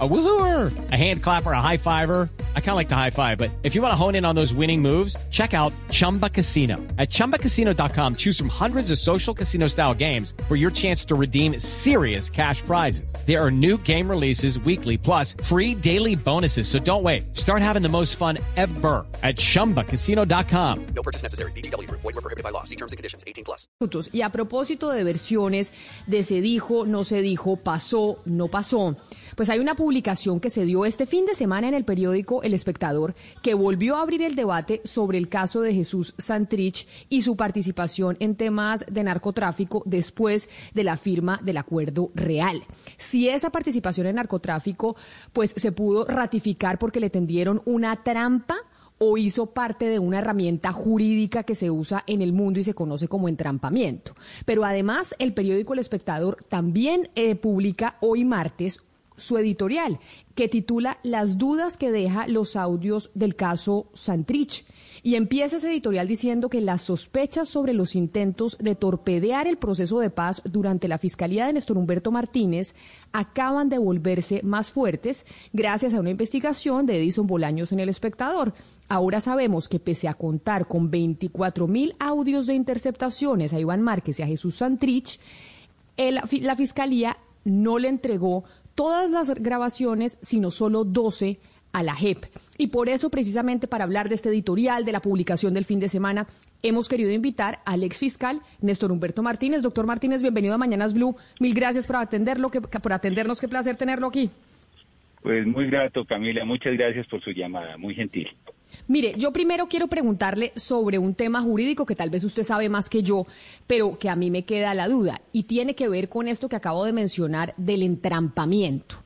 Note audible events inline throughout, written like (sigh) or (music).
A woohooer, a hand clapper, a high fiver. I kind of like the high five, but if you want to hone in on those winning moves, check out Chumba Casino. At ChumbaCasino.com, choose from hundreds of social casino style games for your chance to redeem serious cash prizes. There are new game releases weekly, plus free daily bonuses. So don't wait. Start having the most fun ever at ChumbaCasino.com. No purchase necessary. BGW. Void were prohibited by law. See terms and conditions. 18 plus. Y a propósito de versiones de se dijo, no se dijo, pasó, no pasó, pues hay una publicación que se dio este fin de semana en el periódico El Espectador que volvió a abrir el debate sobre el caso de Jesús Santrich y su participación en temas de narcotráfico después de la firma del acuerdo real. Si esa participación en narcotráfico pues se pudo ratificar porque le tendieron una trampa o hizo parte de una herramienta jurídica que se usa en el mundo y se conoce como entrampamiento. Pero además, el periódico El Espectador también eh, publica hoy martes su editorial, que titula Las dudas que deja los audios del caso Santrich. Y empieza ese editorial diciendo que las sospechas sobre los intentos de torpedear el proceso de paz durante la fiscalía de Néstor Humberto Martínez acaban de volverse más fuertes gracias a una investigación de Edison Bolaños en El Espectador. Ahora sabemos que pese a contar con 24 mil audios de interceptaciones a Iván Márquez y a Jesús Santrich, la fiscalía no le entregó todas las grabaciones, sino solo 12 a la JEP. Y por eso, precisamente para hablar de este editorial, de la publicación del fin de semana, hemos querido invitar al ex fiscal Néstor Humberto Martínez. Doctor Martínez, bienvenido a Mañanas Blue. Mil gracias por atenderlo, que, por atendernos. Qué placer tenerlo aquí. Pues muy grato, Camila. Muchas gracias por su llamada. Muy gentil. Mire, yo primero quiero preguntarle sobre un tema jurídico que tal vez usted sabe más que yo, pero que a mí me queda la duda, y tiene que ver con esto que acabo de mencionar del entrampamiento.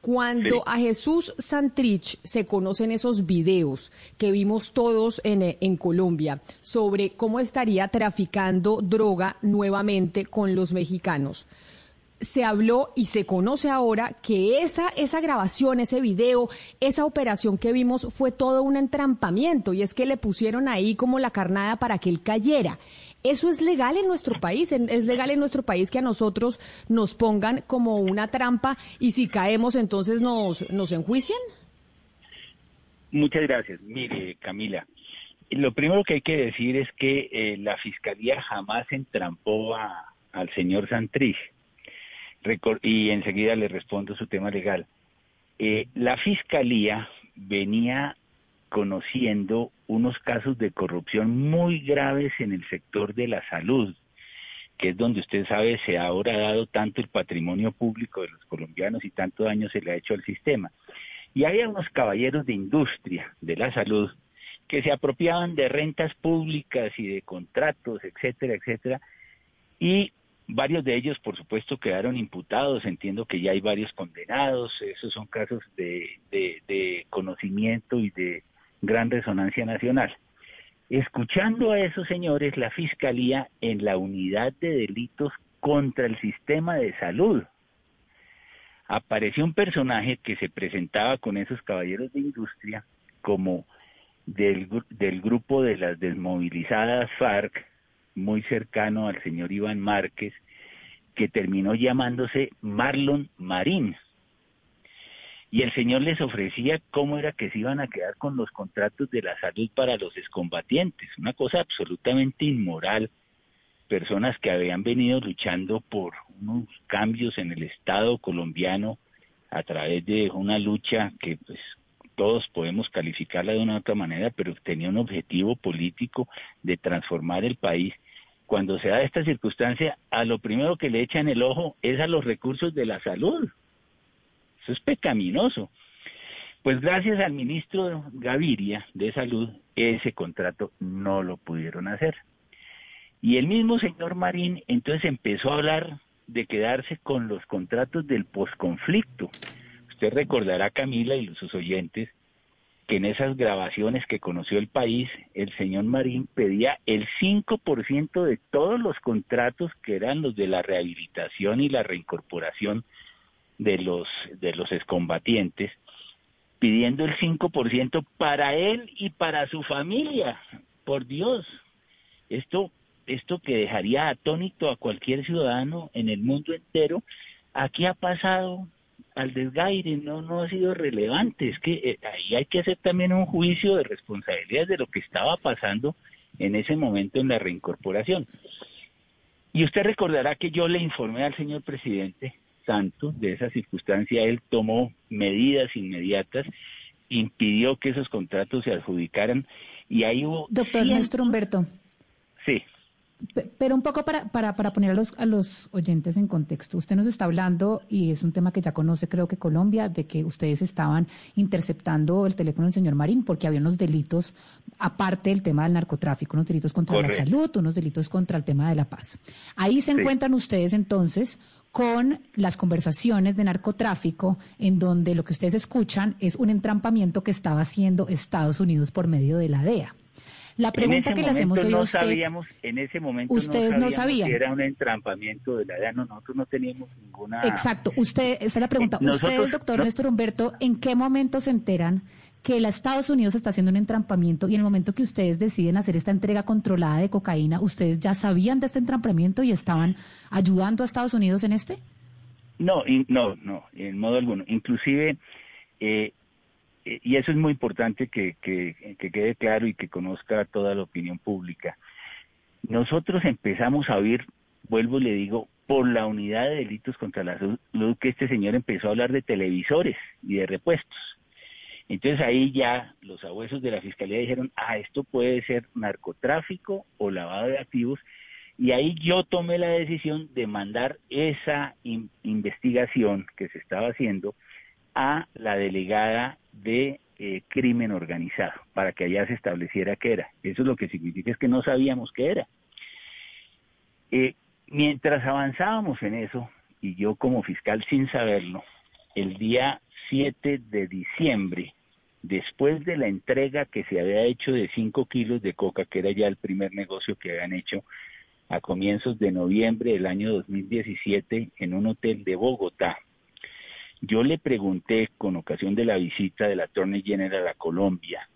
Cuando a Jesús Santrich se conocen esos videos que vimos todos en, en, Colombia sobre cómo estaría traficando droga nuevamente con los mexicanos, se habló y se conoce ahora que esa, esa grabación, ese video, esa operación que vimos fue todo un entrampamiento y es que le pusieron ahí como la carnada para que él cayera. ¿Eso es legal en nuestro país? ¿Es legal en nuestro país que a nosotros nos pongan como una trampa y si caemos entonces nos, nos enjuician? Muchas gracias. Mire, Camila, lo primero que hay que decir es que eh, la Fiscalía jamás entrampó a, al señor Santrich y enseguida le respondo su tema legal. Eh, la Fiscalía venía conociendo unos casos de corrupción muy graves en el sector de la salud, que es donde usted sabe se ha ahora dado tanto el patrimonio público de los colombianos y tanto daño se le ha hecho al sistema. Y había unos caballeros de industria de la salud que se apropiaban de rentas públicas y de contratos, etcétera, etcétera, y Varios de ellos, por supuesto, quedaron imputados. Entiendo que ya hay varios condenados. Esos son casos de, conocimiento y de gran resonancia nacional. Escuchando a esos señores, la Fiscalía en la unidad de delitos contra el sistema de salud apareció un personaje que se presentaba con esos caballeros de industria como del, del grupo de las desmovilizadas FARC, muy cercano al señor Iván Márquez, que terminó llamándose Marlon Marín. Y el señor les ofrecía cómo era que se iban a quedar con los contratos de la salud para los excombatientes, una cosa absolutamente inmoral. Personas que habían venido luchando por unos cambios en el Estado colombiano a través de una lucha que pues todos podemos calificarla de una u otra manera, pero tenía un objetivo político de transformar el país cuando se da esta circunstancia, a lo primero que le echan el ojo es a los recursos de la salud. Eso es pecaminoso. Pues gracias al ministro Gaviria de Salud, ese contrato no lo pudieron hacer. Y el mismo señor Marín entonces empezó a hablar de quedarse con los contratos del posconflicto. Usted recordará, Camila y sus oyentes, que en esas grabaciones que conoció el país, el señor Marín pedía el 5% de todos los contratos que eran los de la rehabilitación y la reincorporación de los, de los excombatientes, pidiendo el 5% para él y para su familia. Por Dios, esto esto que dejaría atónito a cualquier ciudadano en el mundo entero, aquí ha pasado al desgaire, no, no ha sido relevante. Es que eh, ahí hay que hacer también un juicio de responsabilidad de lo que estaba pasando en ese momento en la reincorporación. Y usted recordará que yo le informé al señor presidente Santos de esa circunstancia, él tomó medidas inmediatas, impidió que esos contratos se adjudicaran y ahí hubo... Doctor Néstor Humberto. Sí. Pero un poco para, para, para poner a los, a los oyentes en contexto, usted nos está hablando, y es un tema que ya conoce creo que Colombia, de que ustedes estaban interceptando el teléfono del señor Marín porque había unos delitos, aparte del tema del narcotráfico, unos delitos contra la salud, unos delitos contra el tema de la paz. Ahí se encuentran ustedes entonces con las conversaciones de narcotráfico, en donde lo que ustedes escuchan es un entrampamiento que estaba haciendo Estados Unidos por medio de la DEA. La pregunta que le hacemos hoy no a usted, sabíamos, en ese momento ustedes no, sabían. que era un entrampamiento de la DEA, no, nosotros no teníamos ninguna... Exacto, usted, esa es la pregunta. Nosotros- Ustedes, doctor no- Néstor Humberto, ¿en qué momento se enteran que la Estados Unidos está haciendo un entrampamiento y en el momento que ustedes deciden hacer esta entrega controlada de cocaína, ustedes ya sabían de este entrampamiento y estaban ayudando a Estados Unidos en este? No, in- no, no, en modo alguno. Inclusive, eh, y eso es muy importante que, que, que quede claro y que conozca toda la opinión pública. Nosotros empezamos a oír, vuelvo y le digo, por la unidad de delitos contra la salud, que este señor empezó a hablar de televisores y de repuestos. Entonces ahí ya los abuesos de la fiscalía dijeron, ah, esto puede ser narcotráfico o lavado de activos, y ahí yo tomé la decisión de mandar esa in- investigación que se estaba haciendo a la delegada de eh, crimen organizado para que allá se estableciera qué era. Eso es lo que significa es que no sabíamos qué era. Eh, mientras avanzábamos en eso, y yo como fiscal sin saberlo, el día 7 de diciembre, después de la entrega que se había hecho de 5 kilos de coca, que era ya el primer negocio que habían hecho a comienzos de noviembre del año 2017 en un hotel de Bogotá, yo le pregunté con ocasión de la visita del Attorney General a Colombia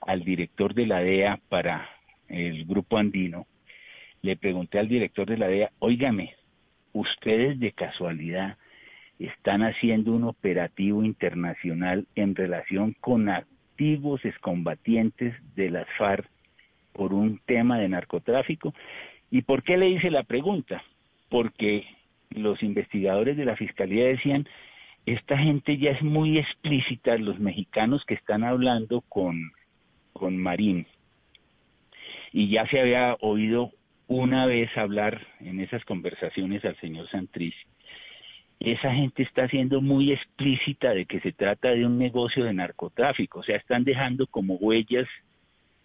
al director de la DEA para el grupo andino, le pregunté al director de la DEA, óigame, ustedes de casualidad están haciendo un operativo internacional en relación con activos excombatientes de las FARC por un tema de narcotráfico. ¿Y por qué le hice la pregunta? Porque los investigadores de la Fiscalía decían, esta gente ya es muy explícita, los mexicanos que están hablando con, con Marín, y ya se había oído una vez hablar en esas conversaciones al señor Santrich, esa gente está siendo muy explícita de que se trata de un negocio de narcotráfico, o sea, están dejando como huellas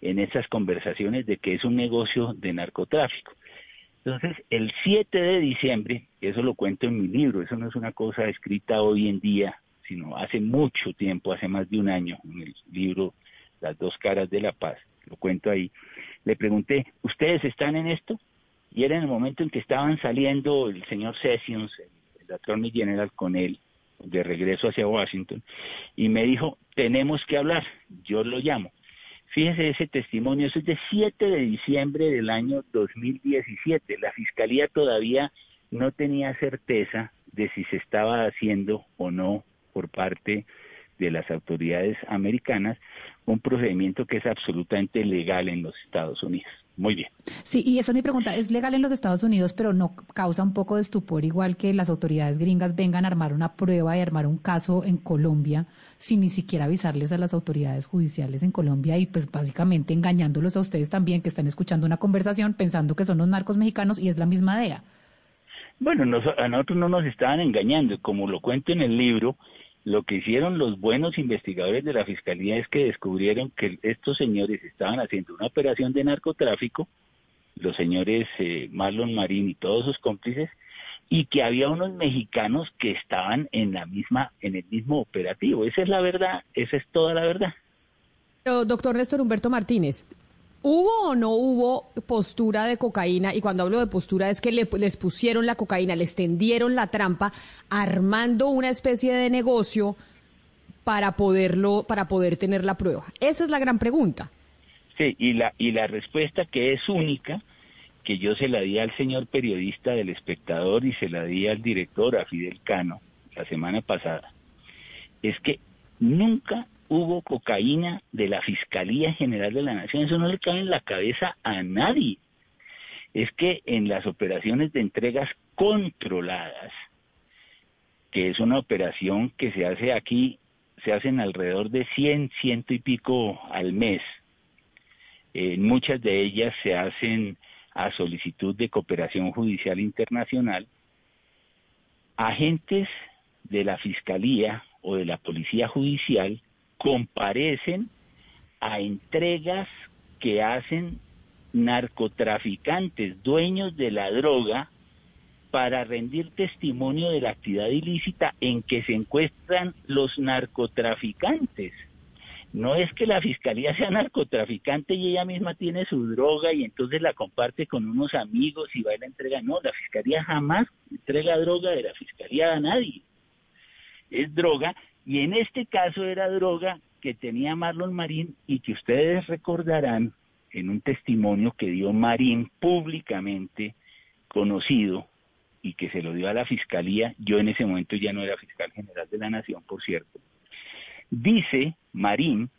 en esas conversaciones de que es un negocio de narcotráfico. Entonces, el 7 de diciembre, eso lo cuento en mi libro, eso no es una cosa escrita hoy en día, sino hace mucho tiempo, hace más de un año, en el libro Las dos caras de la paz, lo cuento ahí, le pregunté, ¿ustedes están en esto? Y era en el momento en que estaban saliendo el señor Sessions, el, el attorney general con él, de regreso hacia Washington, y me dijo, tenemos que hablar, yo lo llamo. Fíjese ese testimonio, eso es de 7 de diciembre del año 2017. La fiscalía todavía no tenía certeza de si se estaba haciendo o no por parte de las autoridades americanas un procedimiento que es absolutamente legal en los Estados Unidos. Muy bien. Sí, y esa es mi pregunta. Es legal en los Estados Unidos, pero no causa un poco de estupor, igual que las autoridades gringas vengan a armar una prueba y armar un caso en Colombia sin ni siquiera avisarles a las autoridades judiciales en Colombia y pues básicamente engañándolos a ustedes también que están escuchando una conversación pensando que son los narcos mexicanos y es la misma DEA. Bueno, nos, a nosotros no nos estaban engañando. Como lo cuento en el libro, lo que hicieron los buenos investigadores de la Fiscalía es que descubrieron que estos señores estaban haciendo una operación de narcotráfico, los señores eh, Marlon Marín y todos sus cómplices, y que había unos mexicanos que estaban en la misma, en el mismo operativo. Esa es la verdad, esa es toda la verdad. Doctor Néstor Humberto Martínez, ¿hubo o no hubo postura de cocaína? Y cuando hablo de postura es que le- les pusieron la cocaína, les tendieron la trampa, armando una especie de negocio para poderlo, para poder tener la prueba. Esa es la gran pregunta. Sí, y la, y la respuesta que es única, que yo se la di al señor periodista del espectador y se la di al director, a Fidel Cano, la semana pasada, es que nunca hubo cocaína de la Fiscalía General de la Nación. Eso no le cabe en la cabeza a nadie. Es que en las operaciones de entregas controladas, que es una operación que se hace aquí, se hacen alrededor de 100, ciento y pico al mes. Eh, muchas de ellas se hacen a solicitud de cooperación judicial internacional. Agentes de la Fiscalía o de la Policía Judicial comparecen a entregas que hacen narcotraficantes, dueños de la droga, para rendir testimonio de la actividad ilícita en que se encuentran los narcotraficantes. No es que la fiscalía sea narcotraficante y ella misma tiene su droga y entonces la comparte con unos amigos y va y la entrega. No, la fiscalía jamás entrega droga de la fiscalía a nadie. Es droga y en este caso era droga que tenía Marlon Marín y que ustedes recordarán en un testimonio que dio Marín públicamente conocido y que se lo dio a la fiscalía, yo en ese momento ya no era fiscal general de la nación, por cierto, dice Marín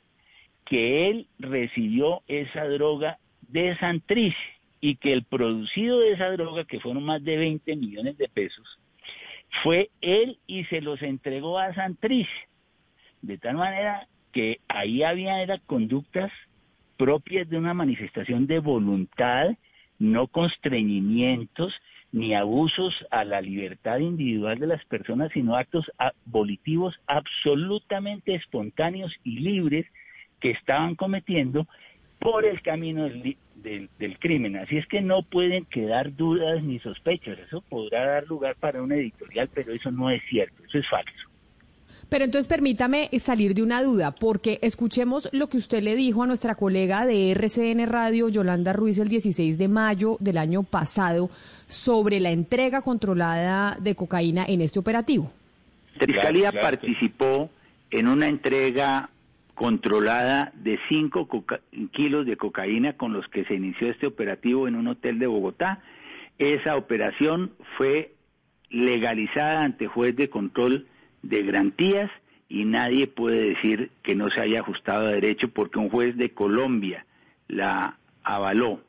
que él recibió esa droga de Santrich y que el producido de esa droga, que fueron más de 20 millones de pesos, fue él y se los entregó a Santrich. De tal manera que ahí había conductas propias de una manifestación de voluntad, no constreñimientos ni abusos a la libertad individual de las personas, sino actos volitivos absolutamente espontáneos y libres que estaban cometiendo por el camino del, del, crimen. Así es que no pueden quedar dudas ni sospechas. Eso podrá dar lugar para un editorial, pero eso no es cierto, eso es falso. Pero entonces permítame salir de una duda, porque escuchemos lo que usted le dijo a nuestra colega de RCN Radio, Yolanda Ruiz, el 16 de mayo del año pasado, sobre la entrega controlada de cocaína en este operativo. La Fiscalía participó en una entrega controlada de 5 kilos de cocaína con los que se inició este operativo en un hotel de Bogotá. Esa operación fue legalizada ante juez de control de garantías y nadie puede decir que no se haya ajustado a derecho porque un juez de Colombia la avaló.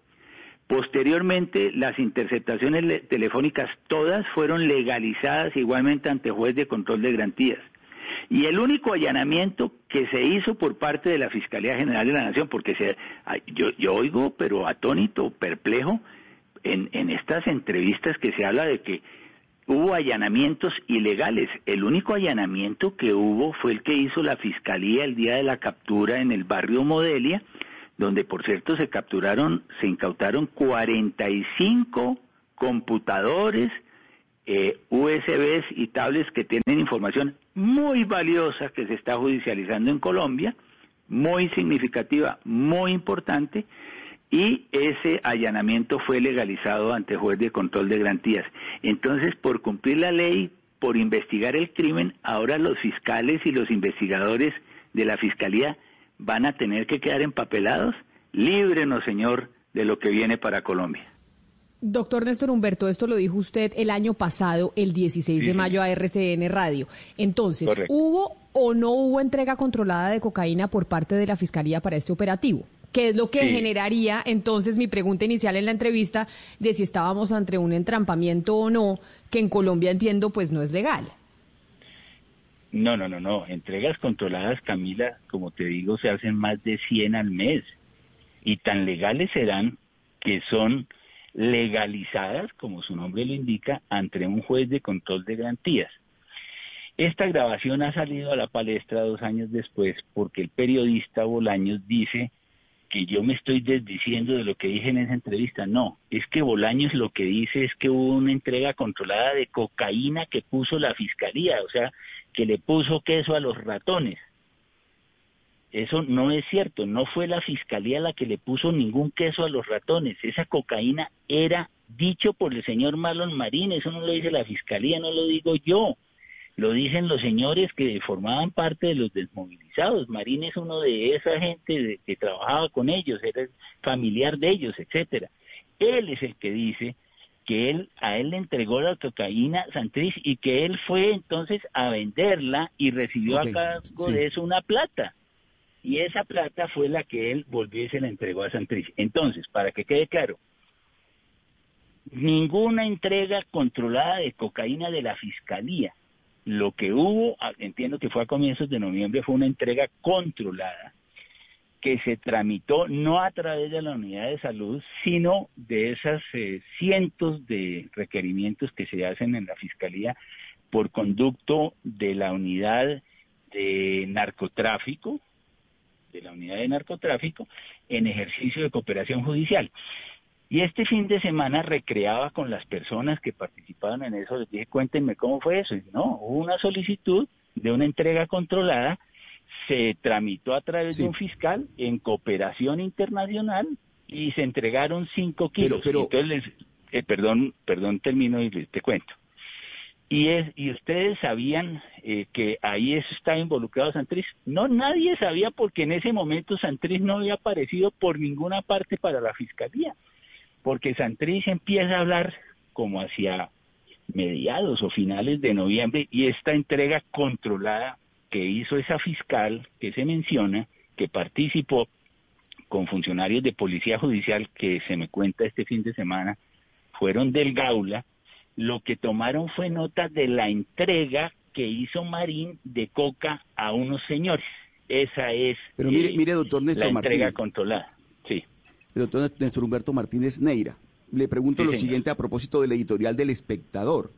Posteriormente, las interceptaciones telefónicas todas fueron legalizadas igualmente ante juez de control de garantías. Y el único allanamiento que se hizo por parte de la Fiscalía General de la Nación, porque se, yo, yo oigo, pero atónito, perplejo, en, en estas entrevistas que se habla de que hubo allanamientos ilegales. El único allanamiento que hubo fue el que hizo la Fiscalía el día de la captura en el barrio Modelia, donde por cierto se capturaron, se incautaron 45 computadores, eh, USBs y tablets que tienen información muy valiosa que se está judicializando en Colombia, muy significativa, muy importante, y ese allanamiento fue legalizado ante juez de control de garantías. Entonces, por cumplir la ley, por investigar el crimen, ahora los fiscales y los investigadores de la Fiscalía van a tener que quedar empapelados. Líbrenos, señor, de lo que viene para Colombia. Doctor Néstor Humberto, esto lo dijo usted el año pasado, el 16 de mayo, a RCN Radio. Entonces, ¿hubo o no hubo entrega controlada de cocaína por parte de la Fiscalía para este operativo? ¿Qué es lo que generaría entonces mi pregunta inicial en la entrevista de si estábamos ante un entrampamiento o no, que en Colombia entiendo pues no es legal? No, no, no, no. Entregas controladas, Camila, como te digo, se hacen más de 100 al mes. Y tan legales serán que son legalizadas, como su nombre lo indica, ante un juez de control de garantías. Esta grabación ha salido a la palestra dos años después porque el periodista Bolaños dice que yo me estoy desdiciendo de lo que dije en esa entrevista. No, es que Bolaños lo que dice es que hubo una entrega controlada de cocaína que puso la fiscalía, o sea, que le puso queso a los ratones. Eso no es cierto, no fue la fiscalía la que le puso ningún queso a los ratones, esa cocaína era dicho por el señor Marlon Marín, eso no lo dice la fiscalía, no lo digo yo, lo dicen los señores que formaban parte de los desmovilizados, Marín es uno de esa gente que trabajaba con ellos, era familiar de ellos, etcétera. él es el que dice que él a él le entregó la cocaína Santrich y que él fue entonces a venderla y recibió a cargo sí. de eso una plata. Y esa plata fue la que él volvió y se la entregó a Santrich. Entonces, para que quede claro, ninguna entrega controlada de cocaína de la fiscalía. Lo que hubo, entiendo que fue a comienzos de noviembre, fue una entrega controlada que se tramitó no a través de la unidad de salud, sino de esas eh, cientos de requerimientos que se hacen en la fiscalía por conducto de la unidad de narcotráfico, de la unidad de narcotráfico, en ejercicio de cooperación judicial. Y este fin de semana recreaba con las personas que participaban en eso, les dije, cuéntenme cómo fue eso. Y no, hubo una solicitud de una entrega controlada, se tramitó a través Sí. de un fiscal en cooperación internacional y se entregaron cinco kilos. pero- entonces les- eh, perdón, perdón, termino y te cuento. Y, es, y ustedes sabían eh, que ahí estaba involucrado Santriz. No, nadie sabía porque en ese momento Santriz no había aparecido por ninguna parte para la fiscalía. Porque Santriz empieza a hablar como hacia mediados o finales de noviembre y esta entrega controlada que hizo esa fiscal que se menciona, que participó con funcionarios de policía judicial que se me cuenta este fin de semana, fueron del Gaula, lo que tomaron fue nota de la entrega que hizo Marín de coca a unos señores. Esa es Pero mire, eh, mire, doctor la Néstor entrega Martínez. controlada. Sí. El doctor Néstor Humberto Martínez Neira. Le pregunto Sí, lo señor. siguiente a propósito del editorial del espectador.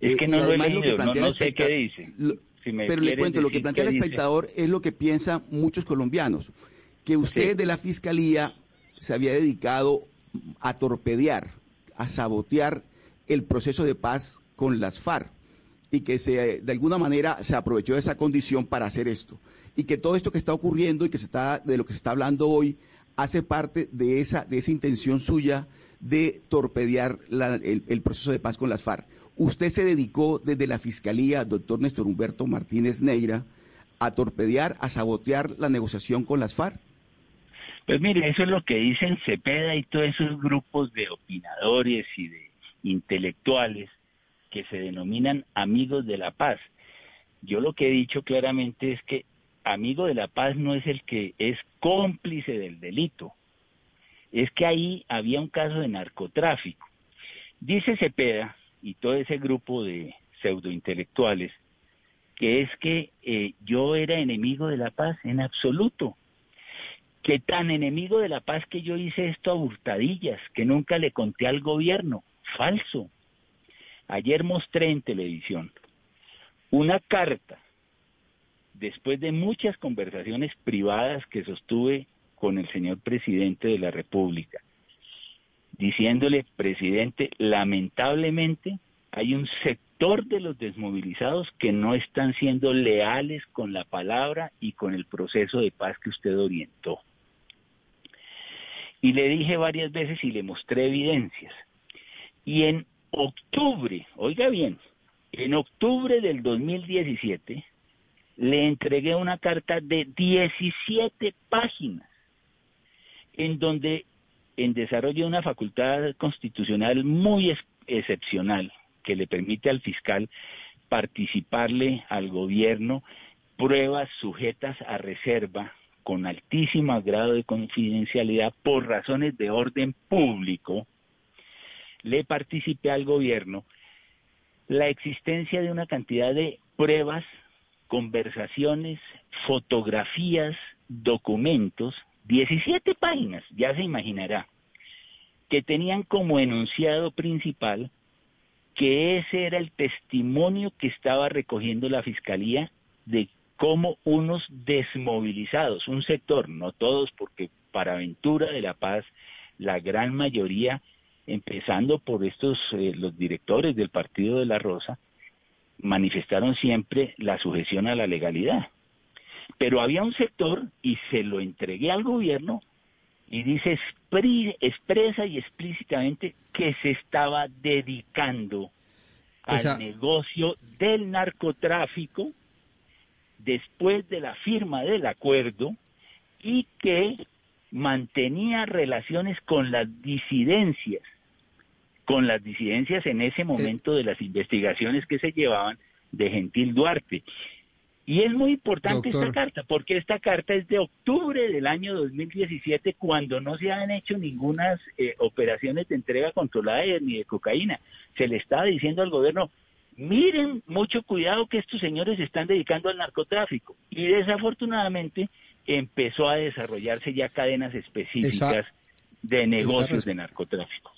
Es Eh, que y no lo he además lo que leído, no, plantea no sé qué dice. lo- Si me pero le cuento, lo que plantea el dice. espectador es lo que piensan muchos colombianos, que usted Sí. de la fiscalía se había dedicado a torpedear, a sabotear el proceso de paz con las FARC y que se, de alguna manera se aprovechó de esa condición para hacer esto. Y que todo esto que está ocurriendo y que se está, de lo que se está hablando hoy hace parte de esa, de esa intención suya de torpedear la- el, proceso de paz con las FARC. Usted se dedicó desde la Fiscalía, doctor Néstor Humberto Martínez Neira, a torpedear, a sabotear la negociación con las FARC. Pues mire, eso es lo que dicen Cepeda y todos esos grupos de opinadores y de intelectuales que se denominan amigos de la paz. Yo lo que he dicho claramente es que amigo de la paz no es el que es cómplice del delito. Es que ahí había un caso de narcotráfico. Dice Cepeda y todo ese grupo de pseudointelectuales que es que eh, yo era enemigo de la paz en absoluto que tan enemigo de la paz que yo hice esto a hurtadillas, que nunca le conté al gobierno. Falso. Ayer mostré en televisión una carta, después de muchas conversaciones privadas que sostuve con el señor presidente de la República, diciéndole, presidente, lamentablemente hay un sector de los desmovilizados que no están siendo leales con la palabra y con el proceso de paz que usted orientó. Y le dije varias veces y le mostré evidencias. Y en octubre, oiga bien, en octubre del 2017 le entregué una carta de 17 páginas en donde en desarrollo de una facultad constitucional muy ex- excepcional que le permite al fiscal participarle al gobierno pruebas sujetas a reserva con altísimo grado de confidencialidad por razones de orden público, le participé al gobierno la existencia de una cantidad de pruebas, conversaciones, fotografías, documentos, 17 páginas, ya se imaginará, que tenían como enunciado principal que ese era el testimonio que estaba recogiendo la Fiscalía de cómo unos desmovilizados, un sector, no todos, porque para Aventura de la Paz, la gran mayoría, empezando por estos, eh, los directores del Partido de la Rosa, manifestaron siempre la sujeción a la legalidad. Pero había un sector, y se lo entregué al gobierno, y dice expresa y explícitamente que se estaba dedicando al negocio del narcotráfico después de la firma del acuerdo y que mantenía relaciones con las disidencias, con las disidencias en ese momento de las investigaciones que se llevaban de Gentil Duarte. Y es muy importante esta carta, porque esta carta es de octubre del año 2017, cuando no se han hecho ninguna eh, operaciones de entrega controlada ni de cocaína. Se le estaba diciendo al gobierno, miren mucho cuidado que estos señores se están dedicando al narcotráfico. Y desafortunadamente empezó a desarrollarse ya cadenas específicas de negocios de narcotráfico.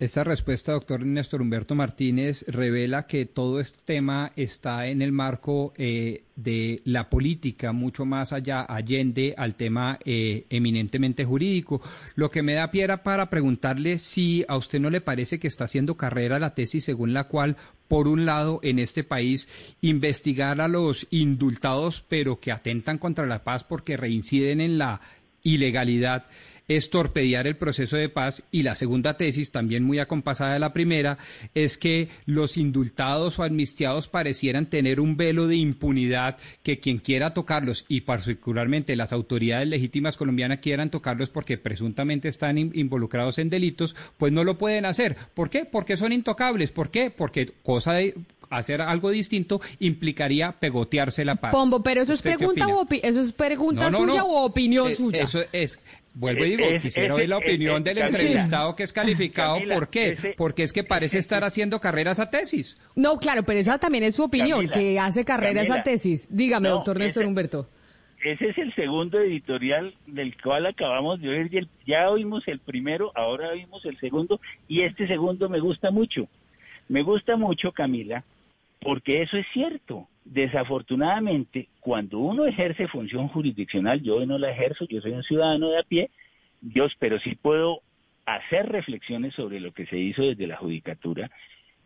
Esta respuesta, doctor Néstor Humberto Martínez, revela que todo este tema está en el marco eh, de la política, mucho más allá, allende al tema eh, eminentemente jurídico. Lo que me da piedra para preguntarle si a usted no le parece que está haciendo carrera la tesis según la cual, por un lado, en este país, investigar a los indultados, pero que atentan contra la paz porque reinciden en la ilegalidad es torpedear el proceso de paz y la segunda tesis, también muy acompasada de la primera, es que los indultados o amnistiados parecieran tener un velo de impunidad que quien quiera tocarlos y particularmente las autoridades legítimas colombianas quieran tocarlos porque presuntamente están involucrados en delitos, pues no lo pueden hacer. ¿Por qué? Porque son intocables. ¿Por qué? Porque cosa de hacer algo distinto implicaría pegotearse la paz. Pombo, pero eso es pregunta o eso es pregunta suya o opinión eh, suya. Eso es Vuelvo y digo, quisiera oír la opinión del entrevistado que es (laughs) calificado. ¿Por qué? Porque es que parece estar haciendo carreras a tesis. No, claro, pero esa también es su opinión, que hace carreras a tesis. Dígame, doctor Néstor Humberto. Ese es el segundo editorial del cual acabamos de oír. Ya oímos el primero, ahora oímos el segundo, y este segundo me gusta mucho. Me gusta mucho, Camila, porque eso es cierto. Desafortunadamente, cuando uno ejerce función jurisdiccional, yo no la ejerzo, yo soy un ciudadano de a pie, Dios, pero sí puedo hacer reflexiones sobre lo que se hizo desde la judicatura.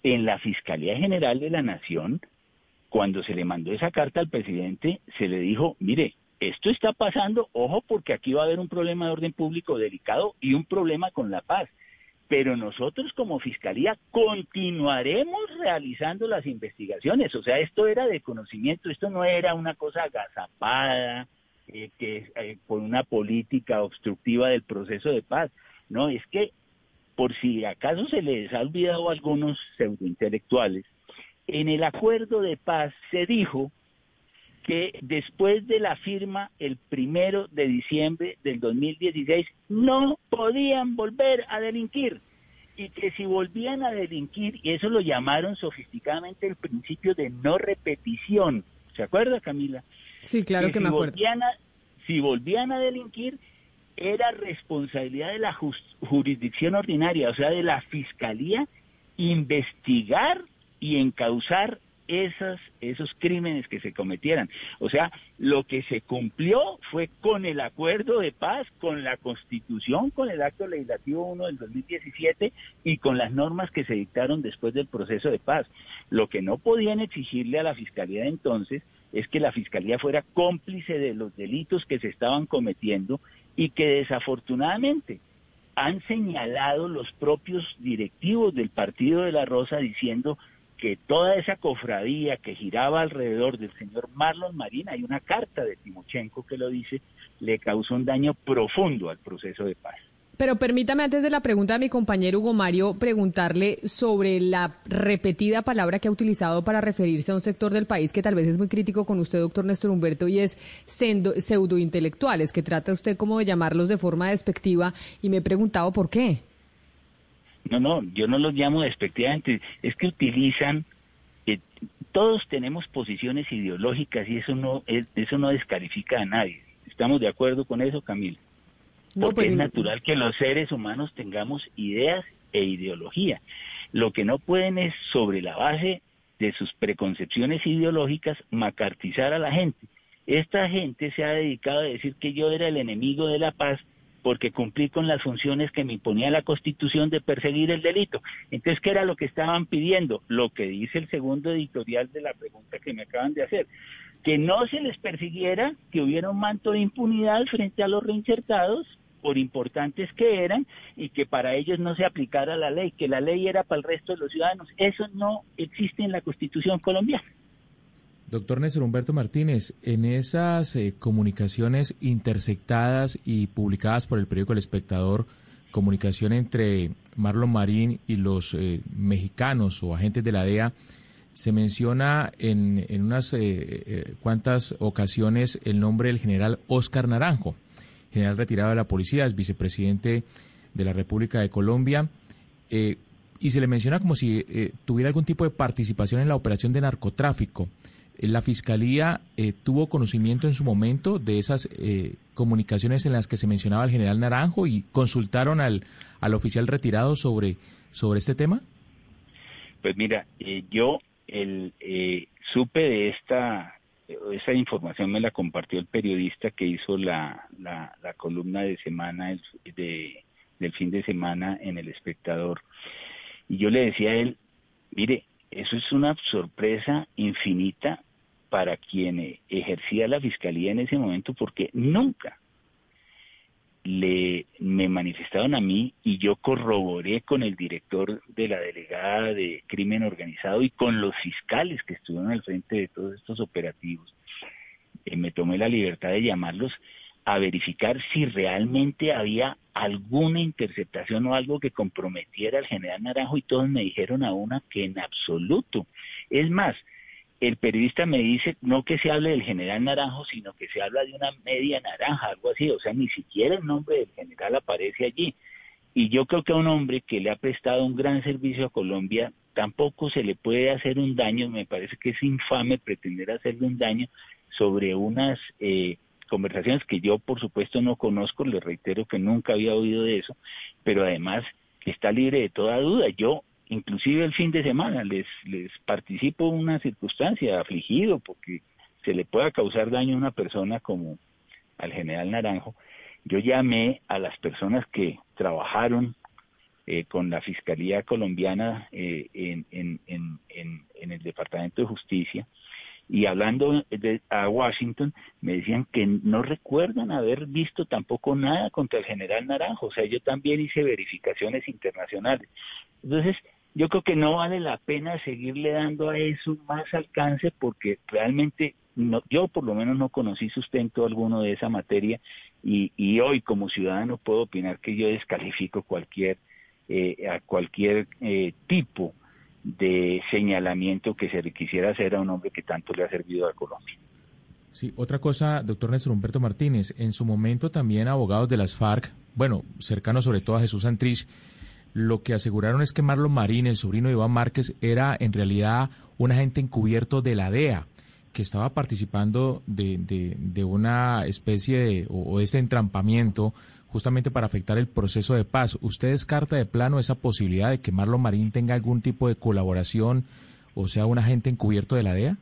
En la Fiscalía General de la Nación, cuando se le mandó esa carta al presidente, se le dijo, mire, esto está pasando, ojo, porque aquí va a haber un problema de orden público delicado y un problema con la paz pero nosotros como Fiscalía continuaremos realizando las investigaciones. O sea, esto era de conocimiento, esto no era una cosa agazapada, eh, que eh, por una política obstructiva del proceso de paz. No, es que por si acaso se les ha olvidado a algunos pseudointelectuales, en el acuerdo de paz se dijo que después de la firma el primero de diciembre del 2016 no podían volver a delinquir y que si volvían a delinquir, y eso lo llamaron sofisticadamente el principio de no repetición, ¿se acuerda Camila? Sí, claro que, me acuerdo. si volvían a delinquir, era responsabilidad de la jurisdicción ordinaria, o sea, de la fiscalía, investigar y encauzar esas, esos crímenes que se cometieran. O sea, lo que se cumplió fue con el acuerdo de paz, con la constitución, con el acto legislativo 1 del 2017 y con las normas que se dictaron después del proceso de paz. Lo que no podían exigirle a la fiscalía de entonces es que la fiscalía fuera cómplice de los delitos que se estaban cometiendo y que desafortunadamente han señalado los propios directivos del Partido de la Rosa diciendo que toda esa cofradía que giraba alrededor del señor Marlon Marín, hay una carta de Timochenko que lo dice, le causó un daño profundo al proceso de paz. Pero permítame antes de la pregunta de mi compañero Hugo Mario preguntarle sobre la repetida palabra que ha utilizado para referirse a un sector del país que tal vez es muy crítico con usted, doctor Néstor Humberto, y es pseudointelectuales, que trata usted como de llamarlos de forma despectiva, y me he preguntado por qué. No, no, yo no los llamo despectivamente, es que utilizan, eh, todos tenemos posiciones ideológicas y eso no, eso no descalifica a nadie. ¿Estamos de acuerdo con eso, Camila? Porque pues, es natural que los seres humanos tengamos ideas e ideología. Lo que no pueden es, sobre la base de sus preconcepciones ideológicas, macartizar a la gente. Esta gente se ha dedicado a decir que yo era el enemigo de la paz porque cumplí con las funciones que me imponía la Constitución de perseguir el delito. Entonces, ¿qué era lo que estaban pidiendo? Lo que dice el segundo editorial de la pregunta que me acaban de hacer. Que no se les persiguiera, que hubiera un manto de impunidad frente a los reinsertados, por importantes que eran, y que para ellos no se aplicara la ley, que la ley era para el resto de los ciudadanos. Eso no existe en la Constitución colombiana. Doctor Néstor Humberto Martínez, en esas eh, comunicaciones interceptadas y publicadas por el periódico El Espectador, comunicación entre Marlon Marín y los eh, mexicanos o agentes de la DEA, se menciona en, en unas eh, cuantas ocasiones el nombre del general Oscar Naranjo, general retirado de la policía, es vicepresidente de la República de Colombia y se le menciona como si eh, tuviera algún tipo de participación en la operación de narcotráfico. Eh, ¿La Fiscalía eh, tuvo conocimiento en su momento de esas comunicaciones en las que se mencionaba al general Naranjo y consultaron al, al oficial retirado sobre, sobre este tema? Pues mira, yo el, supe de esta, esa información me la compartió el periodista que hizo la, la, la columna de semana de, del fin de semana en El Espectador. Y yo le decía a él, mire, eso es una sorpresa infinita para quien ejercía la fiscalía en ese momento porque nunca le me manifestaron a mí y yo corroboré con el director de la delegada de crimen organizado y con los fiscales que estuvieron al frente de todos estos operativos. Eh, me tomé la libertad de llamarlos a verificar si realmente había alguna interceptación o algo que comprometiera al general Naranjo y todos me dijeron a una que en absoluto. Es más, el periodista me dice no que se hable del general Naranjo, sino que se habla de una media naranja, algo así, o sea, ni siquiera el nombre del general aparece allí. Y yo creo que a un hombre que le ha prestado un gran servicio a Colombia, tampoco se le puede hacer un daño, me parece que es infame pretender hacerle un daño sobre unas eh, conversaciones que yo por supuesto no conozco, les reitero que nunca había oído de eso, pero además está libre de toda duda. Yo inclusive el fin de semana les, les participo en una circunstancia afligido porque se le pueda causar daño a una persona como al general Naranjo. Yo llamé a las personas que trabajaron eh, con la Fiscalía colombiana eh, en, en, en, en el Departamento de Justicia y hablando de, a Washington me decían que no recuerdan haber visto tampoco nada contra el general Naranjo, o sea, yo también hice verificaciones internacionales. Entonces, yo creo que no vale la pena seguirle dando a eso más alcance porque realmente no, yo por lo menos no conocí sustento alguno de esa materia y, y hoy como ciudadano puedo opinar que yo descalifico cualquier eh, a cualquier eh, tipo de señalamiento que se le quisiera hacer a un hombre que tanto le ha servido a Colombia. Sí, otra cosa, doctor Néstor Humberto Martínez, en su momento también abogados de las FARC, bueno, cercanos sobre todo a Jesús Santrich, lo que aseguraron es que Marlon Marín, el sobrino de Iván Márquez, era en realidad un agente encubierto de la DEA, que estaba participando de, de, una especie de, o, de este entrampamiento justamente para afectar el proceso de paz. ¿Usted descarta de plano esa posibilidad de que Marlon Marín tenga algún tipo de colaboración o sea un agente encubierto de la DEA?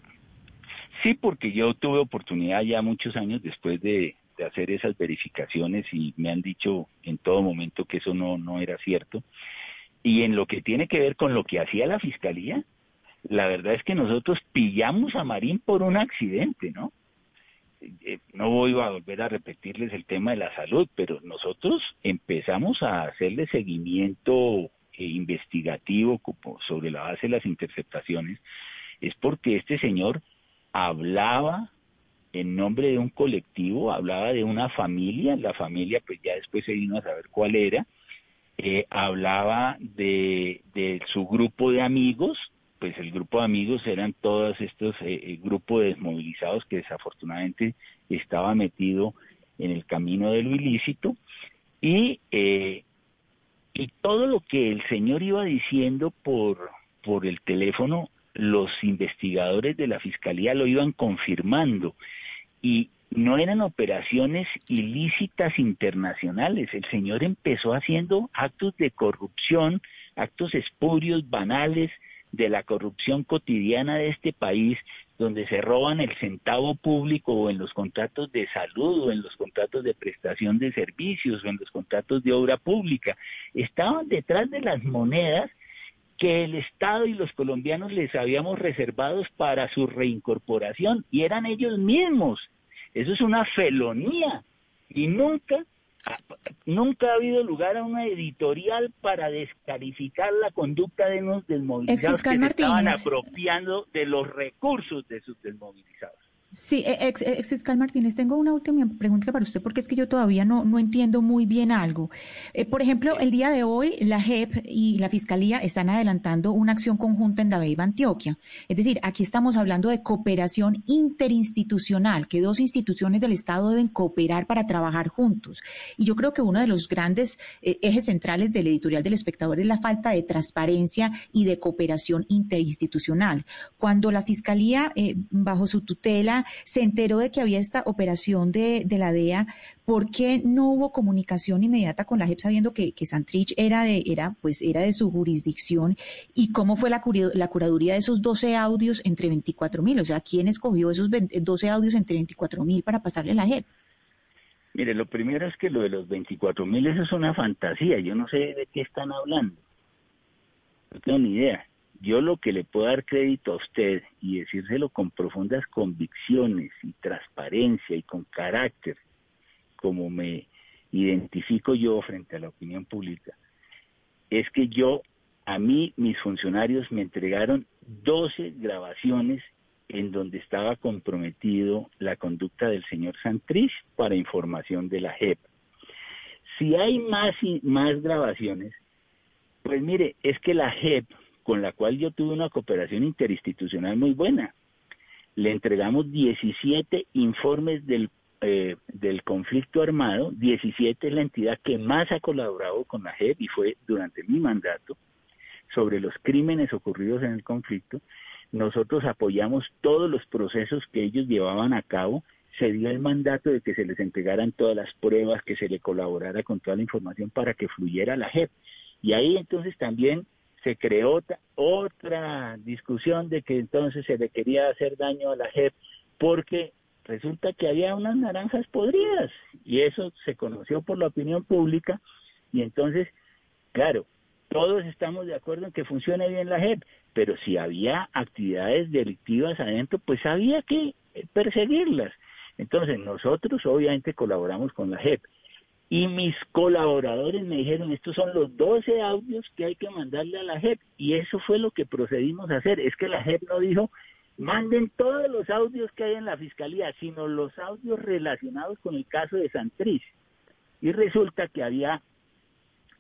Sí, porque yo tuve oportunidad ya muchos años después de, hacer esas verificaciones y me han dicho en todo momento que eso no, no era cierto. Y en lo que tiene que ver con lo que hacía la fiscalía, la verdad es que nosotros pillamos a Marín por un accidente, ¿no? Eh, no voy a volver a repetirles el tema de la salud, pero nosotros empezamos a hacerle seguimiento eh, investigativo sobre la base de las interceptaciones, es porque este señor hablaba en nombre de un colectivo, hablaba de una familia, la familia pues ya después se vino a saber cuál era, eh, hablaba de, de su grupo de amigos, pues el grupo de amigos eran todos estos eh, eh, grupos desmovilizados que desafortunadamente estaba metido en el camino de lo ilícito y, eh, y todo lo que el señor iba diciendo por, por el teléfono, los investigadores de la fiscalía lo iban confirmando y no eran operaciones ilícitas internacionales. El señor empezó haciendo actos de corrupción, actos espurios, banales, de la corrupción cotidiana de este país, donde se roban el centavo público o en los contratos de salud o en los contratos de prestación de servicios o en los contratos de obra pública. Estaban detrás de las monedas que el Estado y los colombianos les habíamos reservados para su reincorporación y eran ellos mismos. Eso es una felonía y nunca nunca ha habido lugar a una editorial para descalificar la conducta de los desmovilizados que se estaban apropiando de los recursos de sus desmovilizados. Sí, e, ex, ex, fiscal Martínez, tengo una última pregunta para usted porque es que yo todavía no, no entiendo muy bien algo. Eh, por ejemplo, el día de hoy la JEP y la Fiscalía están adelantando una acción conjunta en Dabeiba, Antioquia. Es decir, aquí estamos hablando de cooperación interinstitucional, que dos instituciones del Estado deben cooperar para trabajar juntos. Y yo creo que uno de los grandes eh, ejes centrales del editorial del espectador es la falta de transparencia y de cooperación interinstitucional. Cuando la Fiscalía, eh, bajo su tutela, se enteró de que había esta operación de, la DEA, ¿por qué no hubo comunicación inmediata con la JEP sabiendo que, que Santrich era de, era, pues, era de su jurisdicción? ¿Y cómo fue la, la curaduría de esos 12 audios entre 24 mil? O sea, ¿quién escogió esos 12 audios entre 24 mil para pasarle a la JEP? Mire, lo primero es que lo de los 24 mil, es una fantasía. Yo no sé de qué están hablando. No tengo ni idea. Yo lo que le puedo dar crédito a usted y decírselo con profundas convicciones y transparencia y con carácter, como me identifico yo frente a la opinión pública, es que yo, a mí, mis funcionarios me entregaron 12 grabaciones en donde estaba comprometido la conducta del señor Santrich para información de la JEP. Si hay más, y más grabaciones, pues mire, es que la JEP con la cual yo tuve una cooperación interinstitucional muy buena. Le entregamos 17 informes del, eh, del conflicto armado, 17 es la entidad que más ha colaborado con la JEP y fue durante mi mandato sobre los crímenes ocurridos en el conflicto. Nosotros apoyamos todos los procesos que ellos llevaban a cabo se dio el mandato de que se les entregaran todas las pruebas, que se le colaborara con toda la información para que fluyera la JEP. Y ahí entonces también se creó otra discusión de que entonces se le quería hacer daño a la JEP porque resulta que había unas naranjas podridas y eso se conoció por la opinión pública y entonces, claro, todos estamos de acuerdo en que funcione bien la JEP, pero si había actividades delictivas adentro, pues había que perseguirlas. Entonces nosotros obviamente colaboramos con la JEP y mis colaboradores me dijeron, estos son los 12 audios que hay que mandarle a la JEP. Y eso fue lo que procedimos a hacer. Es que la JEP no dijo, manden todos los audios que hay en la fiscalía, sino los audios relacionados con el caso de Santriz. Y resulta que había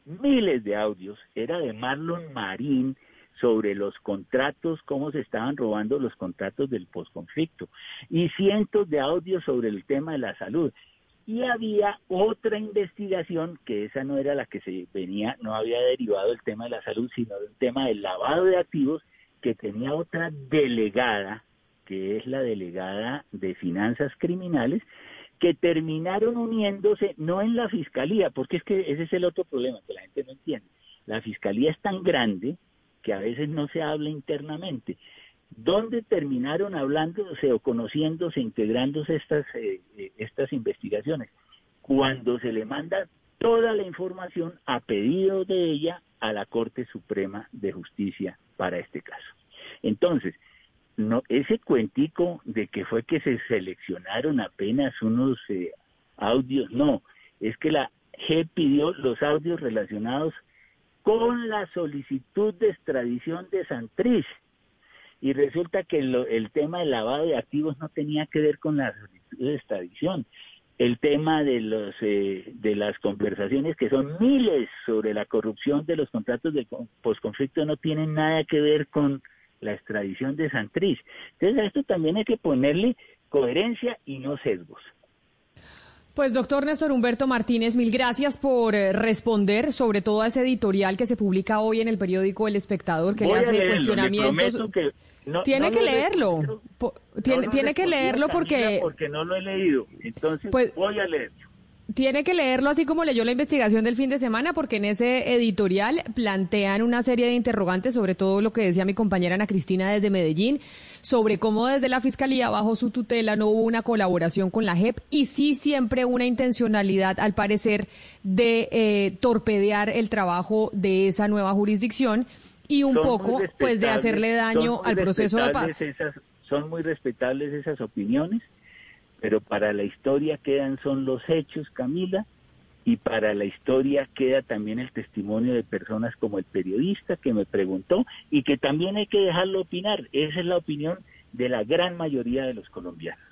miles de audios, era de Marlon Marín, sobre los contratos, cómo se estaban robando los contratos del posconflicto, y cientos de audios sobre el tema de la salud. Y había otra investigación, que esa no era la que se venía, no había derivado el tema de la salud, sino del tema del lavado de activos, que tenía otra delegada, que es la delegada de finanzas criminales, que terminaron uniéndose no en la fiscalía, porque es que ese es el otro problema que la gente no entiende. La fiscalía es tan grande que a veces no se habla internamente. ¿Dónde terminaron hablándose o conociéndose, integrándose estas, eh, eh, estas investigaciones? Cuando se le manda toda la información a pedido de ella a la Corte Suprema de Justicia para este caso. Entonces, no, ese cuentico de que fue que se seleccionaron apenas unos eh, audios, no, es que la G pidió los audios relacionados con la solicitud de extradición de Santriz y resulta que el tema del lavado de activos no tenía que ver con la solicitud de extradición. El tema de los eh, de las conversaciones que son miles sobre la corrupción de los contratos de posconflicto no tienen nada que ver con la extradición de Santriz. Entonces a esto también hay que ponerle coherencia y no sesgos. Pues doctor Néstor Humberto Martínez, mil gracias por eh, responder sobre todo a ese editorial que se publica hoy en el periódico El Espectador que le hace cuestionamientos tiene que leerlo. tiene, tiene que leerlo porque... Porque no lo he leído. Entonces pues, voy a leerlo. Tiene que leerlo así como leyó la investigación del fin de semana, porque en ese editorial plantean una serie de interrogantes sobre todo lo que decía mi compañera Ana Cristina desde Medellín, sobre cómo desde la Fiscalía bajo su tutela no hubo una colaboración con la JEP y sí siempre una intencionalidad, al parecer, de eh, torpedear el trabajo de esa nueva jurisdicción y un poco pues de hacerle daño al proceso de paz. son muy respetables esas opiniones, pero para la historia quedan son los hechos, Camila, y para la historia queda también el testimonio de personas como el periodista que me preguntó y que también hay que dejarlo opinar. Esa es la opinión de la gran mayoría de los colombianos.